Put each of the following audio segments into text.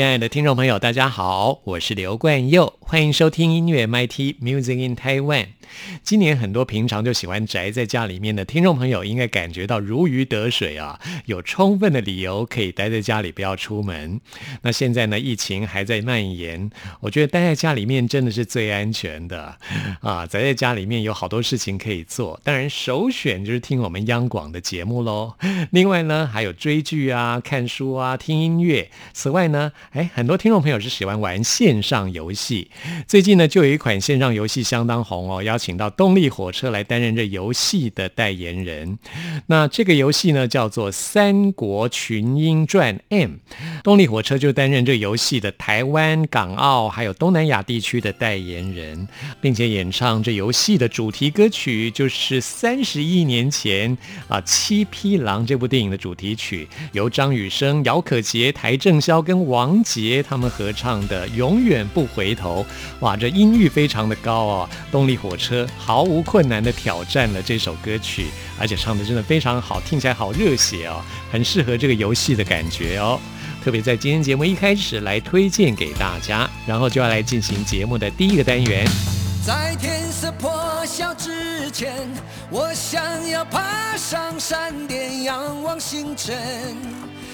亲爱的听众朋友，大家好，我是刘冠佑，欢迎收听音乐 MIT Music in Taiwan。今年很多平常就喜欢宅在家里面的听众朋友，应该感觉到如鱼得水啊，有充分的理由可以待在家里不要出门。那现在呢，疫情还在蔓延，我觉得待在家里面真的是最安全的啊！宅在家里面有好多事情可以做，当然首选就是听我们央广的节目喽。另外呢，还有追剧啊、看书啊、听音乐。此外呢，哎，很多听众朋友是喜欢玩线上游戏。最近呢，就有一款线上游戏相当红哦，邀请到动力火车来担任这游戏的代言人。那这个游戏呢，叫做《三国群英传 M》，动力火车就担任这游戏的台湾、港澳还有东南亚地区的代言人，并且演唱这游戏的主题歌曲，就是三十亿年前啊《七匹狼》这部电影的主题曲，由张雨生、姚可杰、台正宵跟王王杰他们合唱的《永远不回头》。哇，这音域非常的高哦！动力火车毫无困难的挑战了这首歌曲，而且唱的真的非常好，听起来好热血哦，很适合这个游戏的感觉哦。特别在今天节目一开始来推荐给大家，然后就要来进行节目的第一个单元。在天色破晓之前，我想要爬上山巅，仰望星辰，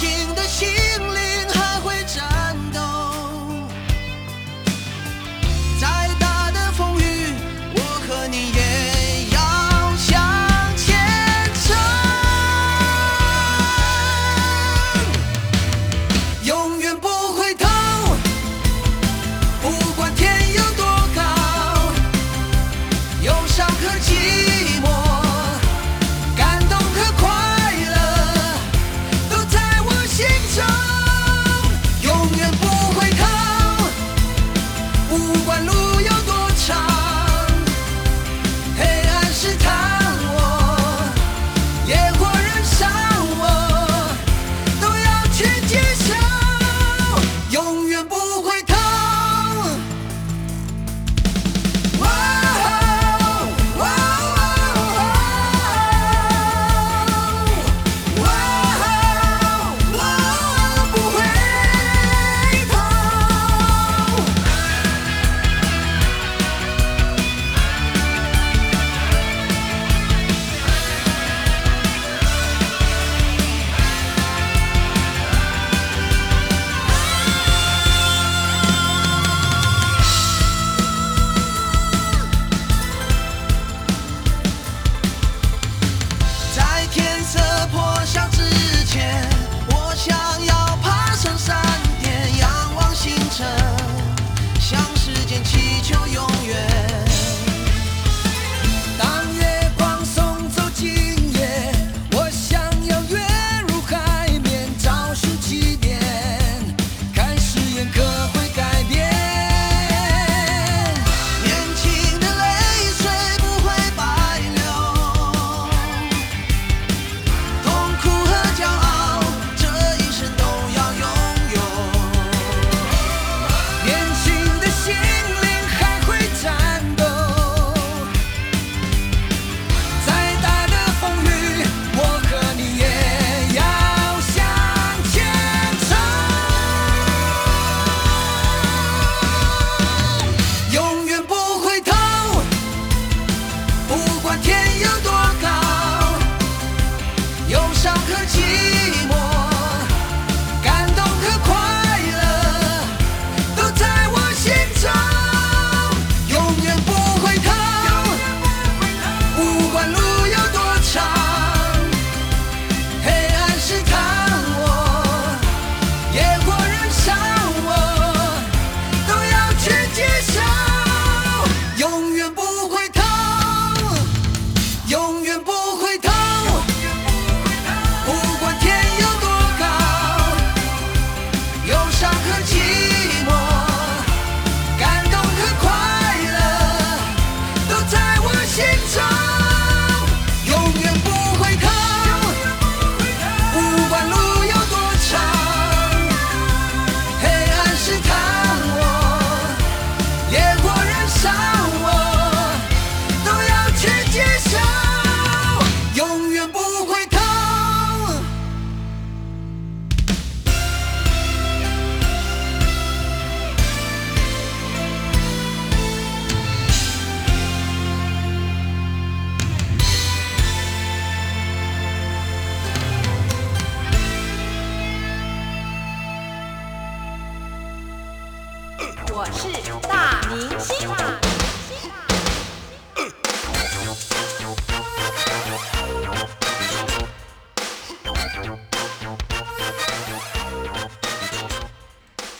年轻的心灵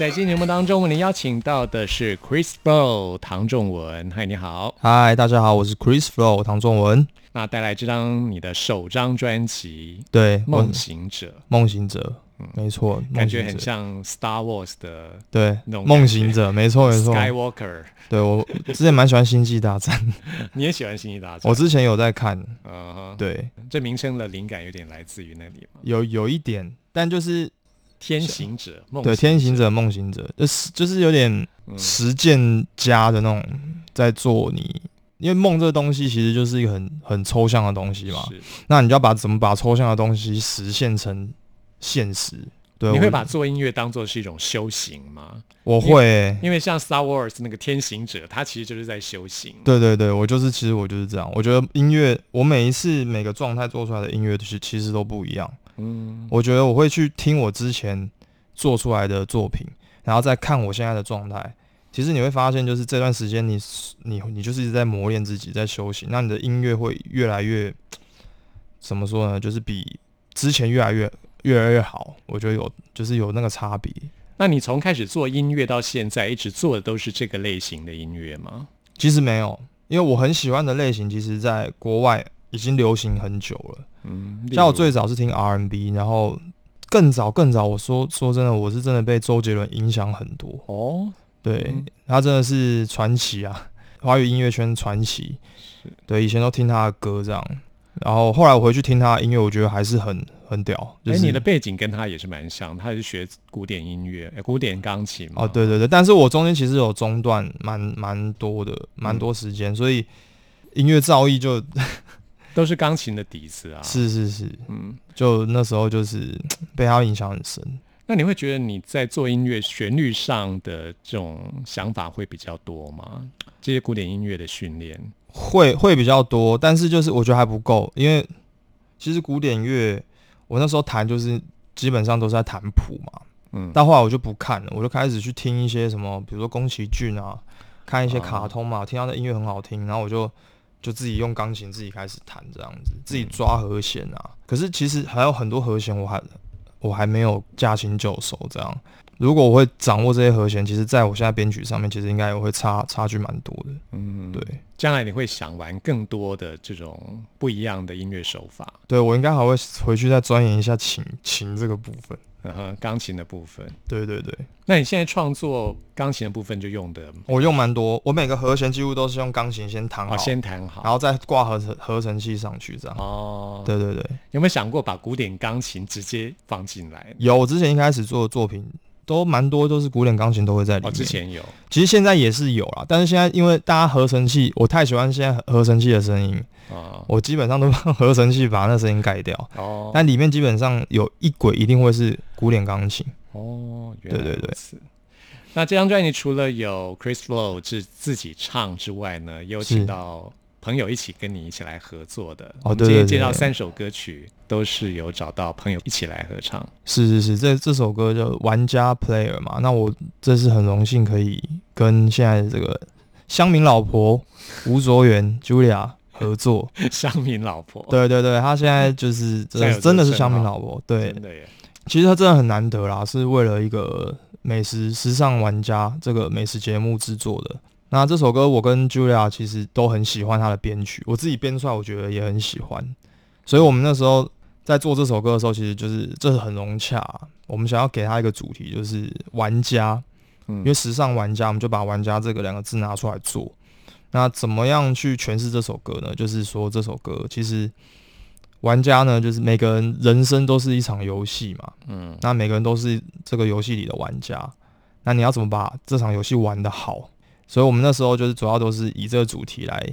在今天节目当中，我们邀请到的是 Chris Flow 唐仲文。嗨，你好。嗨，大家好，我是 Chris Flow 唐仲文。那带来这张你的首张专辑对，《梦行者梦行者，没错，》，感觉很像 Star Wars 的对那种梦行者，没错没错。Skywalker。对我之前蛮喜欢星际大战，你也喜欢《星际大战》？我之前有在看，嗯哼，对，这名称的灵感有点来自于那里嘛。有有一点，但就是天行者，梦对天行者梦行者，就是就是有点嗯实践家的那种在做你。因为梦这个东西其实就是一个很很抽象的东西嘛，那你就要把怎么把抽象的东西实现成现实。对，你会把做音乐当做是一种修行吗？我会、欸，因为像 Star Wars 那个天行者，他其实就是在修行。对对对，我就是，其实我就是这样。我觉得音乐，我每一次每个状态做出来的音乐，其实其实都不一样。嗯，我觉得我会去听我之前做出来的作品，然后再看我现在的状态。其实你会发现，就是这段时间你你你就是一直在磨练自己，在修行，那你的音乐会越来越怎么说呢？就是比之前越来越越来越好。我觉得有就是有那个差别。那你从开始做音乐到现在，一直做的都是这个类型的音乐吗？其实没有，因为我很喜欢的类型，其实在国外已经流行很久了。嗯，像我最早是听 R&B，然后更早更早，我说说真的，我是真的被周杰伦影响很多。哦，对嗯他真的是传奇啊，华语音乐圈传奇。对，以前都听他的歌这样，然后后来我回去听他的音乐，我觉得还是很很屌。就哎、是你的背景跟他也是蛮像，他是学古典音乐、呃古典钢琴嘛。哦，对对对，但是我中间其实有中断蛮蛮多的，蛮多时间，所以音乐造诣就都是钢琴的底子啊。，是是是，嗯，就那时候就是 被他影响很深。那你会觉得你在做音乐旋律上的这种想法会比较多吗？这些古典音乐的训练，会会比较多，但是就是我觉得还不够，因为其实古典乐我那时候弹就是基本上都是在弹谱嘛，嗯，到后来我就不看了，我就开始去听一些什么，比如说宫崎骏啊，看一些哦卡通嘛，听他的音乐很好听，然后我就就自己用钢琴自己开始弹这样子，自己抓和弦啊。可是其实还有很多和弦我还我还没有驾轻就熟这样。如果我会掌握这些和弦，其实在我现在编曲上面，其实应该也会差差距蛮多的。嗯，对，将来你会想玩更多的这种不一样的音乐手法，对我应该还会回去再钻研一下琴琴这个部分。嗯哼，钢琴的部分。对对对，那你现在创作钢琴的部分就用的我用蛮多，我每个和弦几乎都是用钢琴先弹好，哦，先弹好，然后再挂合成合成器上去这样。哦，对对对，有没有想过把古典钢琴直接放进来？有我之前一开始做的作品都蛮多，都是古典钢琴都会在里哦，面。之前有，其实现在也是有啦，但是现在因为大家合成器，我太喜欢现在合成器的声音，哦我基本上都用合成器把那声音盖掉。哦但里面基本上有一轨一定会是古典钢琴。哦，原来对对对。那这张专辑除了有 Chris Flow 是自己唱之外呢，也有请到朋友一起跟你一起来合作的。哦我们今天对对对介绍三首歌曲，都是有找到朋友一起来合唱。是是是，这这首歌叫《玩家 Player》嘛，那我这是很荣幸可以跟现在的这个乡民老婆吴卓源 Julia 合作。乡民老婆，对对对，他现在就是真的真的是乡民老婆，对，真的耶。其实他真的很难得啦，是为了一个美食时尚玩家这个美食节目制作的。那这首歌我跟 Julia 其实都很喜欢他的编曲，我自己编出来我觉得也很喜欢。所以我们那时候在做这首歌的时候，其实就是这是很融洽。我们想要给他一个主题，就是玩家，嗯因为时尚玩家，我们就把玩家这个两个字拿出来做。那怎么样去诠释这首歌呢？就是说这首歌其实玩家呢，就是每个人人生都是一场游戏嘛，嗯那每个人都是这个游戏里的玩家，那你要怎么把这场游戏玩得好？所以我们那时候就是主要都是以这个主题来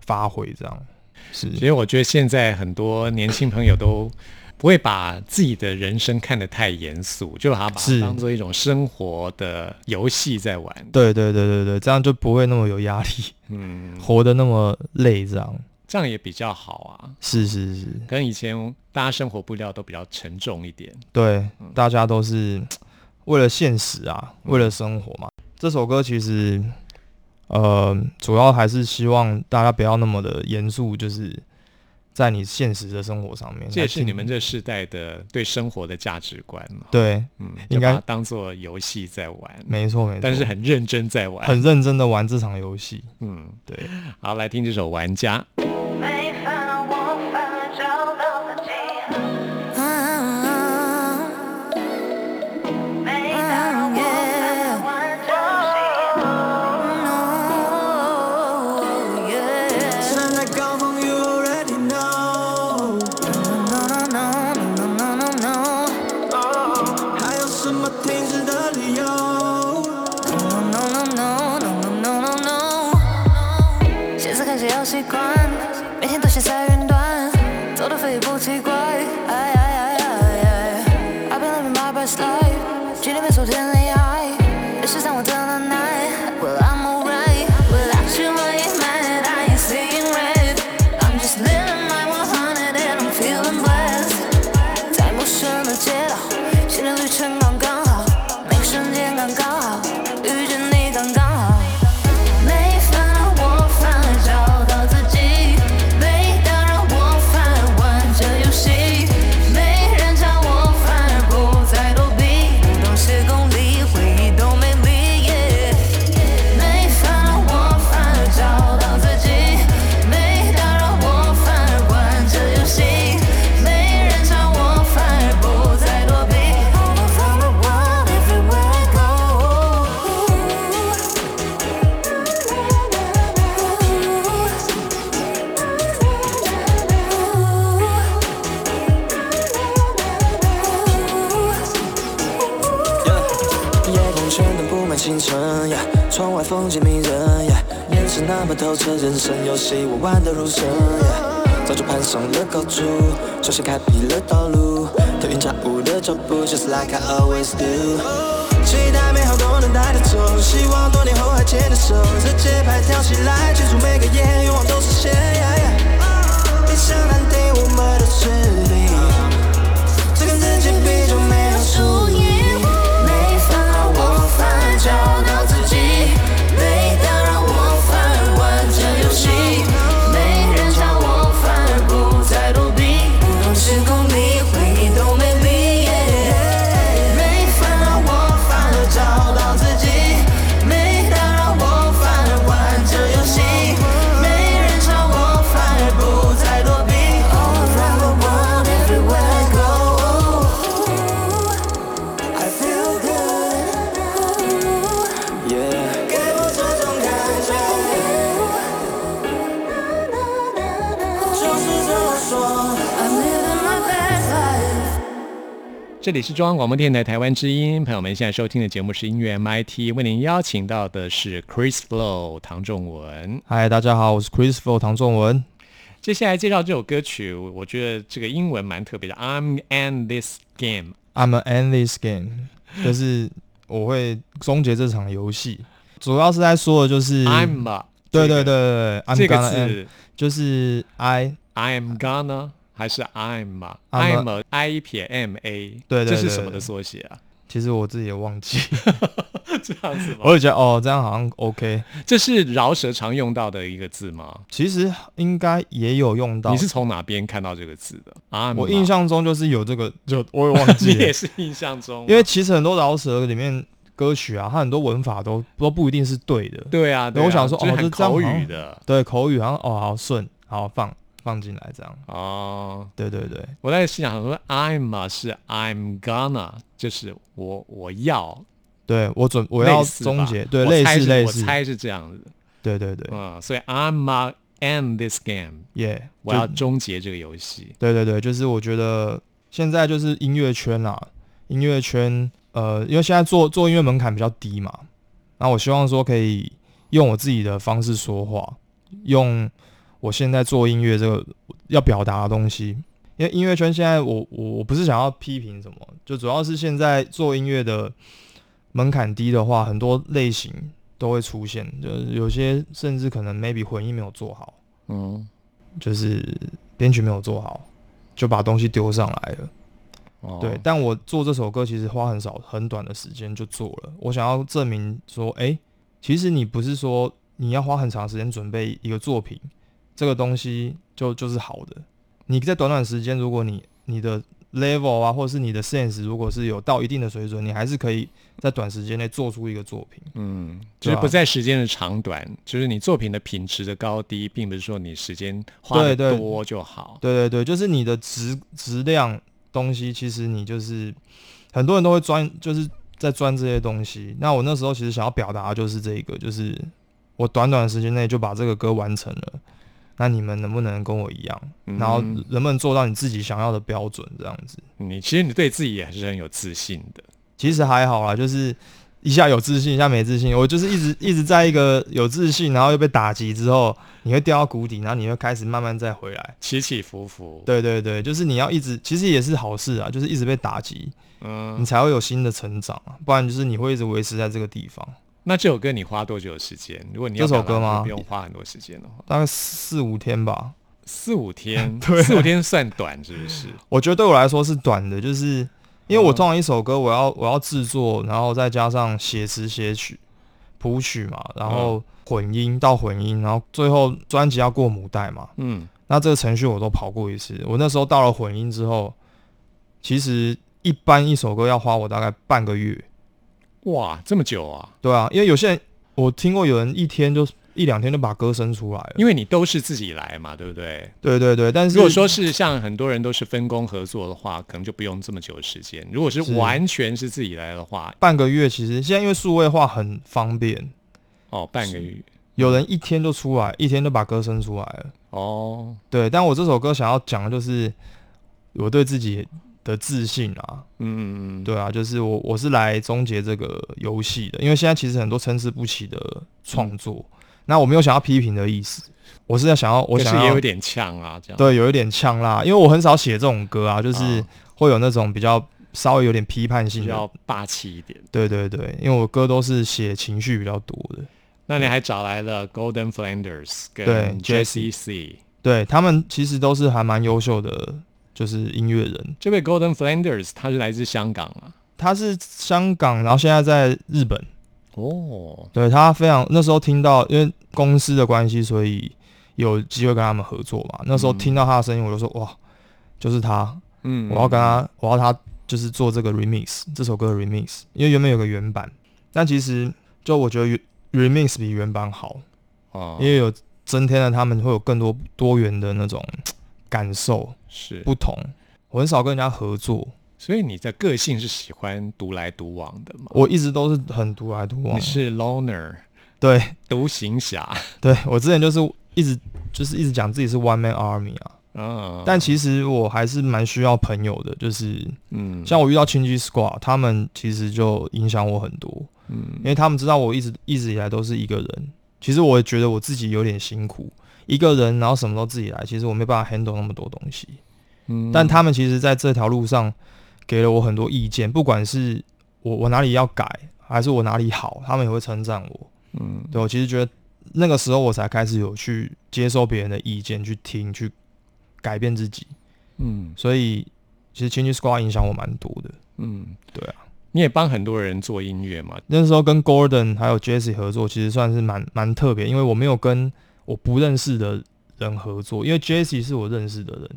发挥，这样是其实我觉得现在很多年轻朋友都不会把自己的人生看得太严肃，就把它把它当做一种生活的游戏在玩。对对对对对，这样就不会那么有压力，嗯，活得那么累，这样这样也比较好啊。是是是，跟以前大家生活步调都比较沉重一点。对，大家都是 为了现实啊，为了生活嘛。这首歌其实，呃，主要还是希望大家不要那么的严肃，就是在你现实的生活上面。这也是你们这世代的对生活的价值观嘛。对，嗯，应该当做游戏在玩，没错没错，但是很认真在玩。很认真的玩这场游戏。嗯，对，好，来听这首《玩家》。新的旅程刚么透彻，人生游戏我玩得入神，早就攀上了高处，重新开辟了道路，腾云驾雾的脚步，just like I always do。期待美好都能带得走，希望多年后还牵着手，这节拍跳起来，记住每个夜，愿望都实现。异想难定，我们的实这里是中央广播电台台湾之音，朋友们现在收听的节目是音乐 MIT，为您邀请到的是 Chris Flow 唐仲文。嗨，大家好，我是 Christopher 唐仲文。接下来介绍这首歌曲，我觉得这个英文蛮特别的，I'm and this game。I'm an end this game，就是我会终结这场游戏。主要是在说的就是，I'm a 对对对这个对这个字就是 I I am gonna 还是 I'm a I'm I 撇 M A，对对对这是什么的缩写啊？其实我自己也忘记，这样子吗？我也觉得哦，这样好像 OK。这是饶舌常用到的一个字吗？其实应该也有用到。你是从哪边看到这个字的？啊，我印象中就是有这个，就我也忘记你也是印象中吗，因为其实很多饶舌里面歌曲啊，它很多文法都都不一定是对的。对啊，对啊我想说就是哦这这样口语的对，口语好像哦好顺，好放放进来这样。哦。对对对，我在心想说，I'm 啊是 I'm gonna，就是我我要，对我准我要终结，对类似类似，我猜是这样子，对对对，嗯，所以 I'm a end this game，耶，我要就终结这个游戏。对对对，就是我觉得现在就是音乐圈啦，音乐圈呃，因为现在做做音乐门槛比较低嘛，那我希望说可以用我自己的方式说话，用我现在做音乐这个要表达的东西。因为音乐圈现在我我我不是想要批评什么，就主要是现在做音乐的门槛低的话，很多类型都会出现，就是有些甚至可能 maybe 混音没有做好，嗯，就是编曲没有做好，就把东西丢上来了。哦对，但我做这首歌其实花很少很短的时间就做了。我想要证明说，诶，其实你不是说你要花很长时间准备一个作品，这个东西就就是好的。你在短短时间，如果你你的 level 啊，或者是你的 sense 如果是有到一定的水准，你还是可以在短时间内做出一个作品。嗯，就是不在时间的长短，就是你作品的品质的高低，并不是说你时间花的多就好。对对对，就是你的质质量东西，其实你就是很多人都会钻，就是在钻这些东西。那我那时候其实想要表达的就是这个，就是我短短的时间内就把这个歌完成了。那你们能不能跟我一样？嗯然后能不能做到你自己想要的标准？这样子，你其实你对自己也是很有自信的。其实还好啦，就是一下有自信，一下没自信。我就是一直 一直在一个有自信，然后又被打击之后，你会掉到谷底，然后你会开始慢慢再回来。起起伏伏，对对对，就是你要一直，其实也是好事啊，就是一直被打击，嗯你，才会有新的成长啊，不然就是你会一直维持在这个地方，那这首歌你花多久的时间？如果你要这首歌吗不用花很多时间的话，大概四五天吧。四五天，对啊四五天算短是不是？我觉得对我来说是短的，就是因为我通常一首歌我要我要制作，然后再加上写词写曲谱曲嘛，然后混音到混音，然后最后专辑要过母带嘛，嗯，那这个程序我都跑过一次。我那时候到了混音之后，其实一般一首歌要花我大概半个月。哇，这么久啊！对啊，因为有些人我听过有人一天就一两天就把歌生出来了。因为你都是自己来嘛，对不对？对对对，但是如果说是像很多人都是分工合作的话，可能就不用这么久的时间。如果是是完全是自己来的话，半个月，其实现在因为数位化很方便，哦，半个月，有人一天就出来，一天就把歌生出来了。哦，对，但我这首歌想要讲的就是我对自己的自信啊，嗯，对啊，就是我我是来终结这个游戏的，因为现在其实很多参差不齐的创作，那我没有想要批评的意思，我是在想要我想要是也有点呛啊，这样。对有一点呛啦，因为我很少写这种歌啊，就是啊。会有那种比较稍微有点批判性的。比较霸气一点。对对对，因为我歌都是写情绪比较多的，那你还找来了 Golden Flanders 跟 Jesse C。对他们其实都是还蛮优秀的，就是音乐人。这位 Golden Flanders 他是来自香港啊。他是香港，然后现在在日本。哦，对他非常那时候听到，因为公司的关系，所以有机会跟他们合作嘛。那时候听到他的声音，我就说哇，就是他，嗯，我要跟他，我要他就是做这个 remix 这首歌的 remix，因为原本有个原版，但其实就我觉得 remix 比原版好，啊，因为有增添了他们会有更多多元的那种感受是不同。我很少跟人家合作，所以你的个性是喜欢独来独往的吗？我一直都是很独来独往你。是 loner 对独行侠，对，我之前就是一直就是一直讲自己是 one man army 啊，嗯，但其实我还是蛮需要朋友的，就是嗯，像我遇到青基 squad，他们其实就影响我很多，嗯因为他们知道我一直一直以来都是一个人。其实我也觉得我自己有点辛苦，一个人然后什么都自己来，其实我没办法 handle 那么多东西。嗯但他们其实在这条路上给了我很多意见，不管是我我哪里要改，还是我哪里好，他们也会称赞我。嗯对我其实觉得那个时候我才开始有去接受别人的意见，去听，去改变自己。嗯所以其实 Change Squad 影响我蛮多的。嗯，对啊，你也帮很多人做音乐嘛？那时候跟 Gordon 还有 Jesse 合作，其实算是蛮蛮特别，因为我没有跟我不认识的人合作，因为 Jesse 是我认识的人。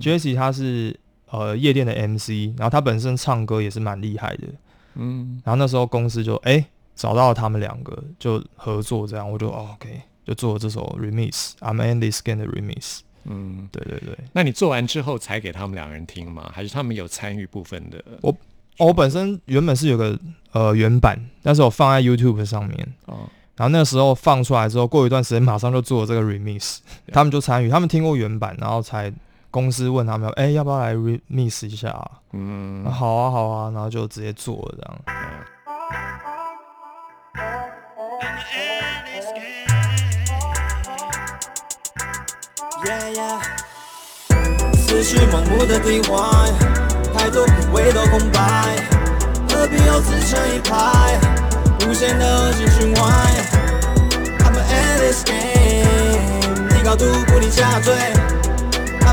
Jesse 他是呃夜店的 MC，然后他本身唱歌也是蛮厉害的。嗯然后那时候公司就哎、找到了他们两个就合作，这样我就、哦、OK 就做了这首 Remix，I'm Andy Skin 的 Remix。嗯，对对对，那你做完之后才给他们两个人听吗？还是他们有参与部分的？哦，我本身原本是有个呃原版，但是我放在 YouTube 上面，哦，然后那个时候放出来之后，过一段时间马上就做了这个 remix，他们就参与，他们听过原版，然后才公司问他们，哎、要不要来 remix 一下、啊？嗯啊好啊，好啊，然后就直接做了这样。Yeah, yeah 思绪盲目的太多品味的空白，何必又自成一派，无限的恶性循环。I'm this game，你高度不理下坠。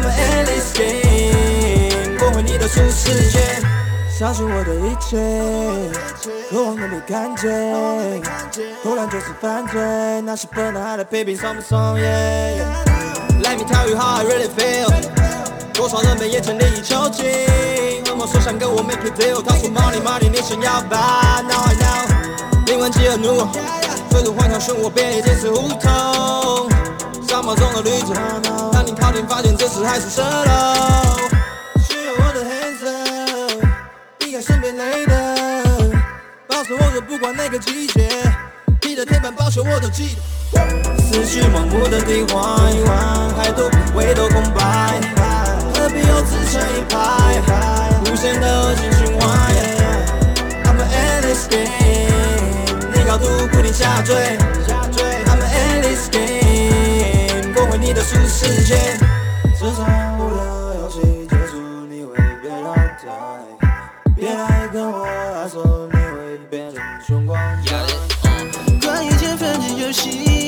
I'm in this game，攻回你的舒适圈，相信我的一切，渴望能被看见，偷懒就是犯罪，那些笨蛋还在批评爽不爽？Yeah，Let me tell you how I really feel。多少人被眼前利益囚禁？恶魔说想跟我 make it deal，他说 money money 你想要吧？Now I know，灵魂饥饿怒，追逐荒唐漩涡，别离这次胡同。沙漠中的绿洲，当你靠近发现这次还是蜃楼。需要我的 hands up，避开身边雷的，保守我的不管哪个季节，你的天板保守我都记得。思绪盲目的地环，太多回头空白，何必又自成一派？无限的恶性循环。I'm an endless game，你高度不停下坠。I'm an endless game，你的舒适圈。这场无聊游戏结束，你会变老态。别来跟我还说，你会变成穷光蛋。关于千分之游戏，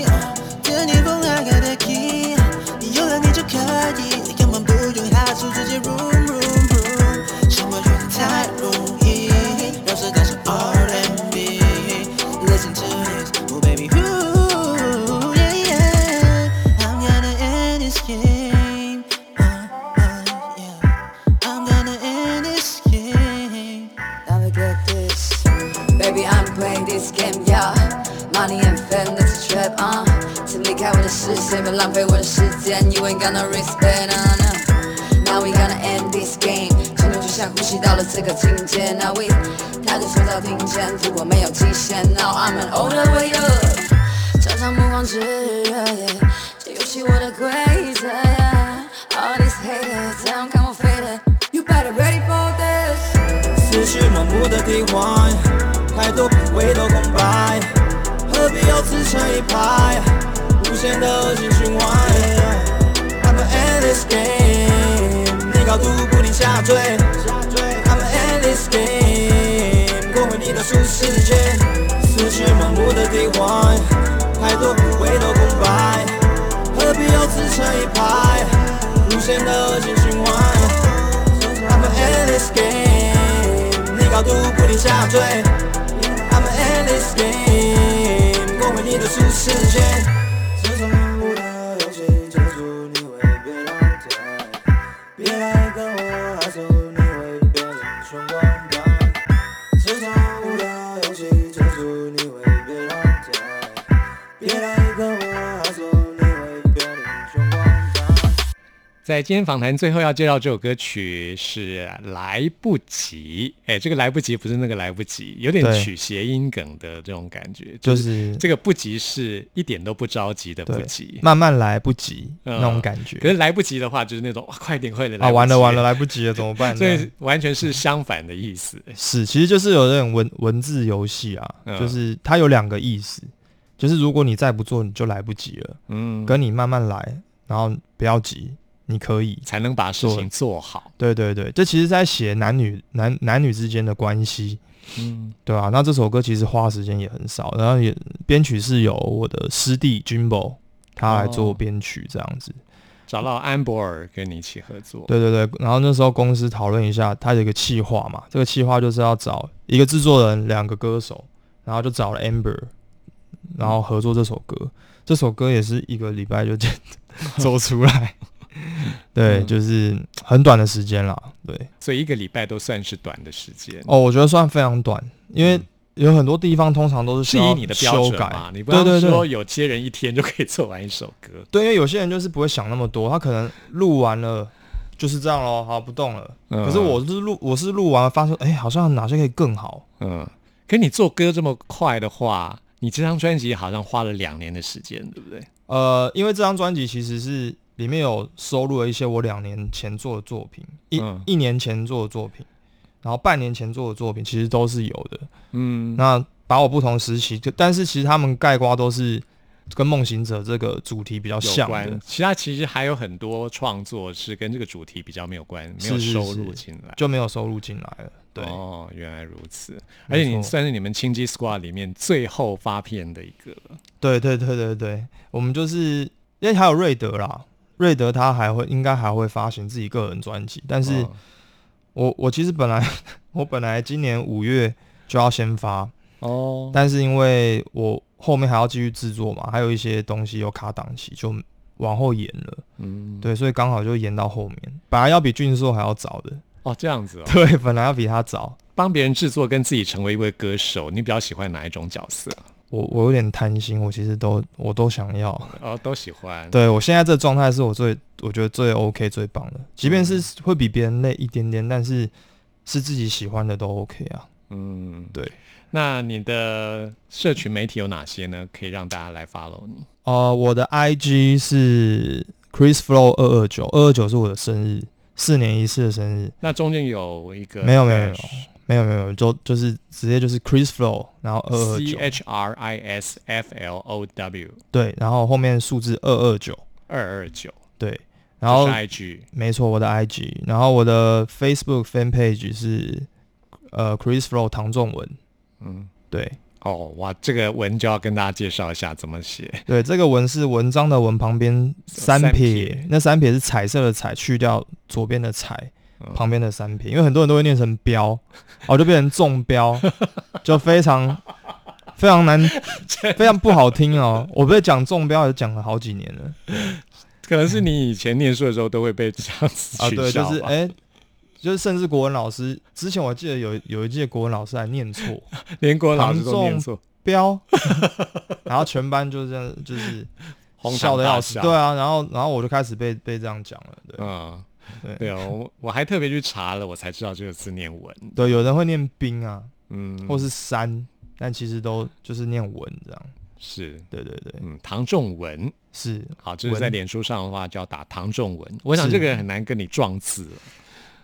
这个境界。Now we，他就说早听见，如果没有极限。Now I'm an older way up。常常目光炽热这游戏我的规则 All these haters，这样看我飞的。You better ready for this。思绪盲目的替换，太多回头空白，何必要自成一派？无限的恶性循环。I'm an endless game，你高度不停下坠。无限的恶性循环。I'm an endless game，你高度不停下坠。I'm an endless game，我为你的舒适圈。在今天访谈最后要介绍这首歌曲是《来不及》。哎，这个“来不及”不是那个来不及，有点对。取谐音梗的这种感觉，就是这个不急是一点都不着急的不对。急，慢慢来不及嗯。那种感觉。可是来不及的话，就是那种哇 快点快点啊，完了完了，来来不及了，怎么办？所以完全是相反的意思。是，其实就是有那种文文字游戏啊，嗯。就是它有两个意思，就是如果你再不做，你就来不及了，嗯，跟你慢慢来，然后不要急，你可以。才能把事情做好。对对对，这其实在写男女男男女之间的关系，嗯，对啊，那这首歌其实花的时间也很少，然后也编曲是由我的师弟 Jimbo 他来做哦编曲这样子。找到安博尔跟你一起合作。对对对，然后那时候公司讨论一下，他有一个企划嘛，这个企划就是要找一个制作人，两个歌手，然后就找了 Amber，然后合作这首歌。这首歌也是一个礼拜就做 出来，对，嗯就是很短的时间啦。对，所以一个礼拜都算是短的时间。哦，我觉得算非常短，因为嗯有很多地方通常都是是以你的标准嘛？你不要说有些人一天就可以做完一首歌。对，因为有些人就是不会想那么多，他可能录完了就是这样咯，好不动了。嗯可是我是录，我是录完了发现，哎、好像哪些可以更好。嗯，可你做歌这么快的话，你这张专辑好像花了两年的时间，对不对？呃，因为这张专辑其实是里面有收录了一些我两年前做的作品，一、嗯一年前做的作品，然后半年前做的作品，其实都是有的。嗯，那把我不同时期，就但是其实他们盖瓜都是跟梦行者这个主题比较有像的关。。其他其实还有很多创作是跟这个主题比较没有关，没有收入是进来。就没有收录进来了。对，哦，原来如此。而且你算是你们青基 Squad 里面最后发片的一个了。对对对对对，我们就是因为还有瑞德啦，瑞德他还会应该还会发行自己个人专辑，但是哦我我其实本来我本来今年五月就要先发，哦，但是因为我后面还要继续制作嘛，还有一些东西有卡档期，就往后延了。嗯，对，所以刚好就延到后面。本来要比俊硕还要早的，哦，这样子哦，对，本来要比他早。帮别人制作跟自己成为一位歌手，你比较喜欢哪一种角色？我我有点贪心，我其实都我都想要。哦，都喜欢。对我现在这状态是我最我觉得最 OK 最棒的，即便是会比别人累一点点，但是是自己喜欢的都 OK 啊。嗯，对。那你的社群媒体有哪些呢？可以让大家来 follow 你？呃，我的 IG 是 Chris Flow 二二九，二二九是我的生日，四年一次的生日。那中间有一个没有没有没有 dash 没有没有，就就是直接就是 Chris Flow，然后二二 C 九，H R I S F L O W 对，然后后面数字二二九，二二九，对，然后这是 IG 没错，我的 IG，然后我的 Facebook fan page 是呃 Chris Flow 唐仲文，嗯，对。哦哇，这个文就要跟大家介绍一下怎么写。对，这个文是文章的文旁边三三撇，那三撇是彩色的彩，去掉左边的彩，嗯旁边的三撇，因为很多人都会念成标，哦，就变成中标，就非常非常难，非常不好听哦。我被讲中标也讲了好几年了。可能是你以前念书的时候都会被这样子啊，取对，就是哎。就是甚至国文老师之前我记得有有一届国文老师还念错连国文老师都念错，标，然后全班就这样就是哄笑的要死，对啊，然后然后我就开始被被这样讲了，对。嗯，对。对哦，我我还特别去查了，我才知道这个字念文，对，有人会念冰啊，嗯，或是山，但其实都就是念文这样。是，对对对，嗯，唐仲文，是好，就是在脸书上的话就要打唐仲文，我想是。这个很难跟你撞字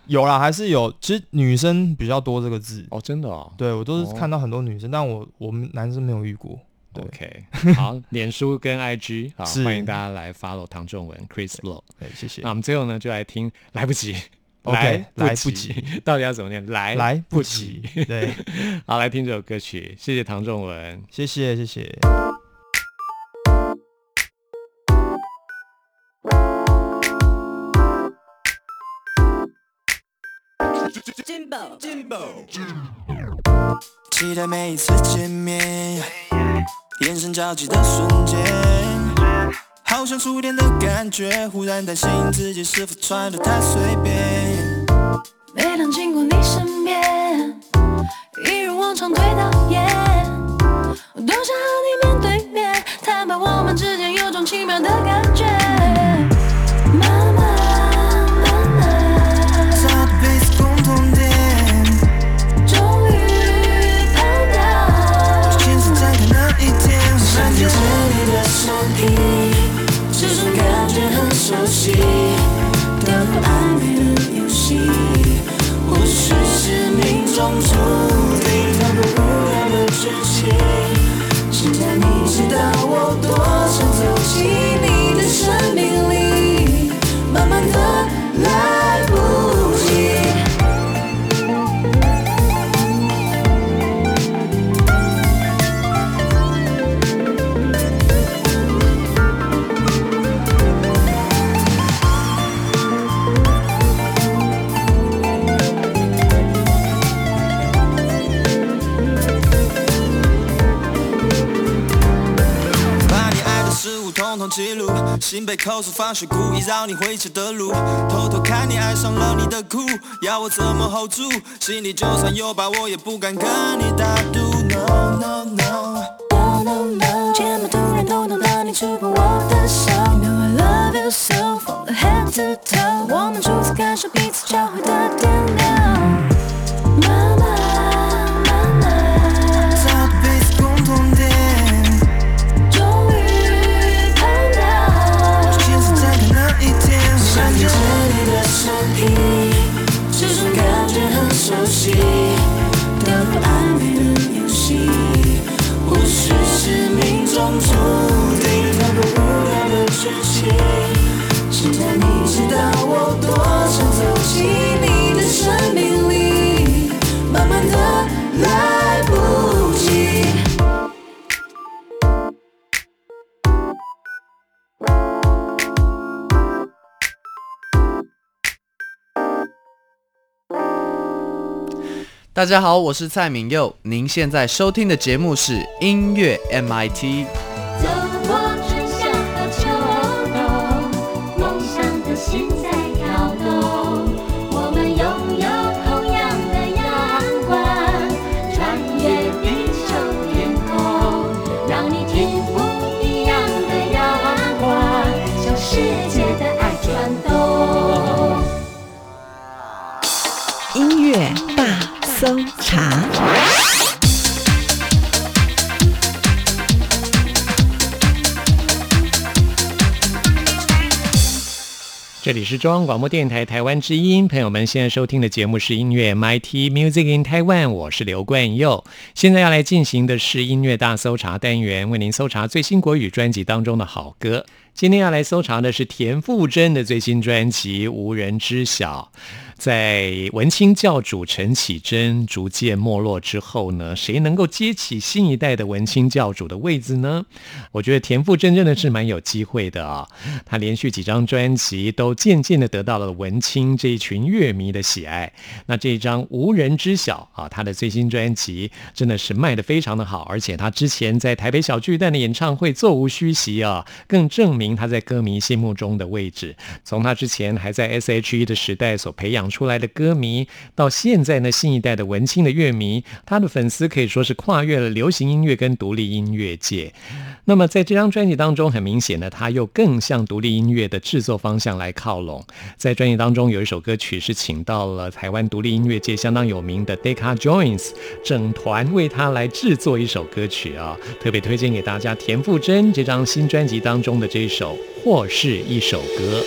有啦，还是有。其实女生比较多这个字，哦，真的哦。对我都是哦。看到很多女生，但我我们男生没有遇过。对。OK，好，脸书跟 IG 好，是。欢迎大家来 follow 唐仲文 Chris Low。对，谢谢。那。我们最后呢，就来听来不及 OK，来来不及，到底要怎么念？来来不不及。及。对，好，来听这首歌曲，谢谢唐仲文。谢谢谢谢。Jimbo，期待每一次见面，眼神交集的瞬间，好像触电的感觉，忽然担心自己是否穿得太随便。每当经过你身边，一如往常对倒也，多想和你面对面，坦白我们之间有种奇妙的感觉。身体，这种感觉很熟悉，的暧昧的游戏，或许是命中注定，那个无聊的剧情。现在你知道我多记录，心被扣住，放学故意绕你回家的路，偷偷看你爱上了你的酷，要我怎么 hold 住？心里就算有把握，也不敢跟你打赌。No no no。No no no，肩膀突然抖动，当你触碰我的手。You know I love you so from the head to toe。我们初次感受彼此交汇的注定，那个无聊的剧情。现在你知道我多想大家好，我是蔡明佑，您现在收听的节目是音乐 MIT。这里是中央广播电台台湾之音，朋友们现在收听的节目是音乐 MIT Music in Taiwan，我是刘冠佑。现在要来进行的是音乐大搜查单元，为您搜查最新国语专辑当中的好歌。今天要来搜查的是田馥甄的最新专辑《无人知晓》。在文青教主陈绮贞逐渐没落之后呢，谁能够接起新一代的文青教主的位置呢？我觉得田馥甄真的是蛮有机会的啊！他连续几张专辑都渐渐的得到了文青这一群乐迷的喜爱。那这一张《无人知晓》啊，他的最新专辑真的是卖的非常的好，而且他之前在台北小巨蛋的演唱会座无虚席啊，更证明他在歌迷心目中的位置。从他之前还在 S.H.E 的时代所培养出来的歌迷，到现在呢新一代的文青的乐迷，他的粉丝可以说是跨越了流行音乐跟独立音乐界。那么在这张专辑当中，很明显呢他又更向独立音乐的制作方向来靠拢。在专辑当中有一首歌曲是请到了台湾独立音乐界相当有名的 Decca Joins 整团为他来制作一首歌曲啊，特别推荐给大家田馥甄这张新专辑当中的这一首《或是一首歌》。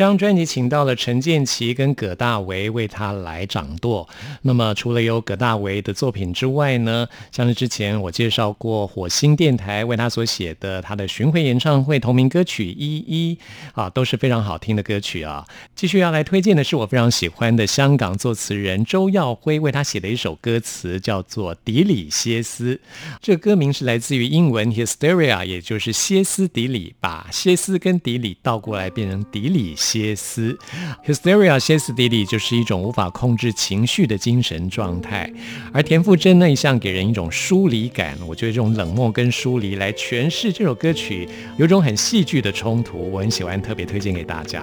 这张专辑请到了陈建奇跟葛大为为他来掌舵。那么除了有葛大为的作品之外呢，像是之前我介绍过火星电台为他所写的他的巡回演唱会同名歌曲《一一》啊，都是非常好听的歌曲啊。继续要来推荐的是我非常喜欢的香港作词人周耀辉为他写的一首歌词，叫做《迪里歇斯》。这个歌名是来自于英文 hysteria，也就是歇斯底里，把歇斯跟底里倒过来变成底里歇斯。hysteria 歇斯底里就是一种无法控制情绪的精神状态，而田馥甄呢一向给人一种疏离感。我觉得这种冷漠跟疏离来诠释这首歌曲，有种很戏剧的冲突，我很喜欢，特别推荐给大家。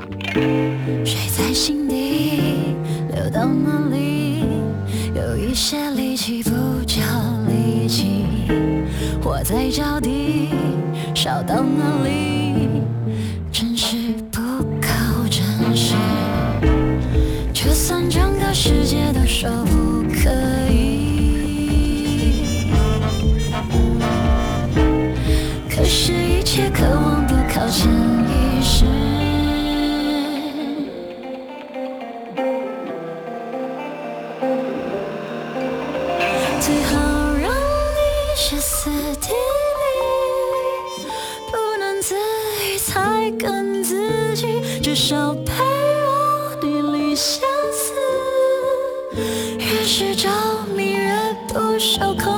水在心底流到哪里？有一些力气不叫力气，火在脚底烧到哪里？渴望的靠潜意识。最好让你歇斯底里，不能自已才跟自己，至少陪我地理相思。越是着迷，越不受控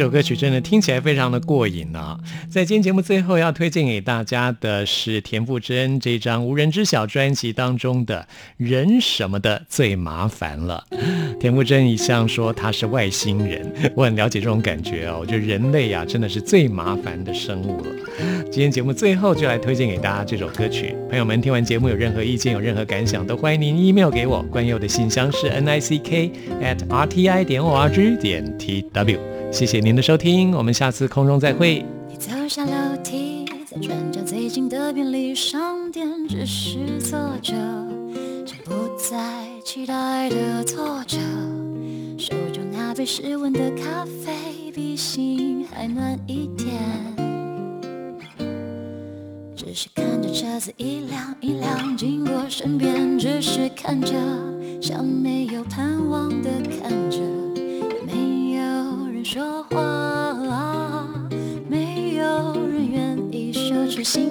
这首歌曲真的听起来非常的过瘾啊！在今天节目最后要推荐给大家的是田馥甄这张《无人知晓》专辑当中的“人什么的最麻烦了”。田馥甄一向说他是外星人，我很了解这种感觉哦。我觉得人类啊，真的是最麻烦的生物了。今天节目最后就来推荐给大家这首歌曲，朋友们听完节目有任何意见、有任何感想，都欢迎您 email 给我。关佑的信箱是 n i c k at r t i 点 o r g 点 t w。谢谢您的收听，我们下次空中再会。你走下楼梯，在转角最近的便利商店，只是坐着，却不再期待的坐着，手中那杯失温的咖啡，比心还暖一点。只是看着车子一辆一辆经过身边，只是看着，像没有盼望的看着。说话，没有人愿意说出心。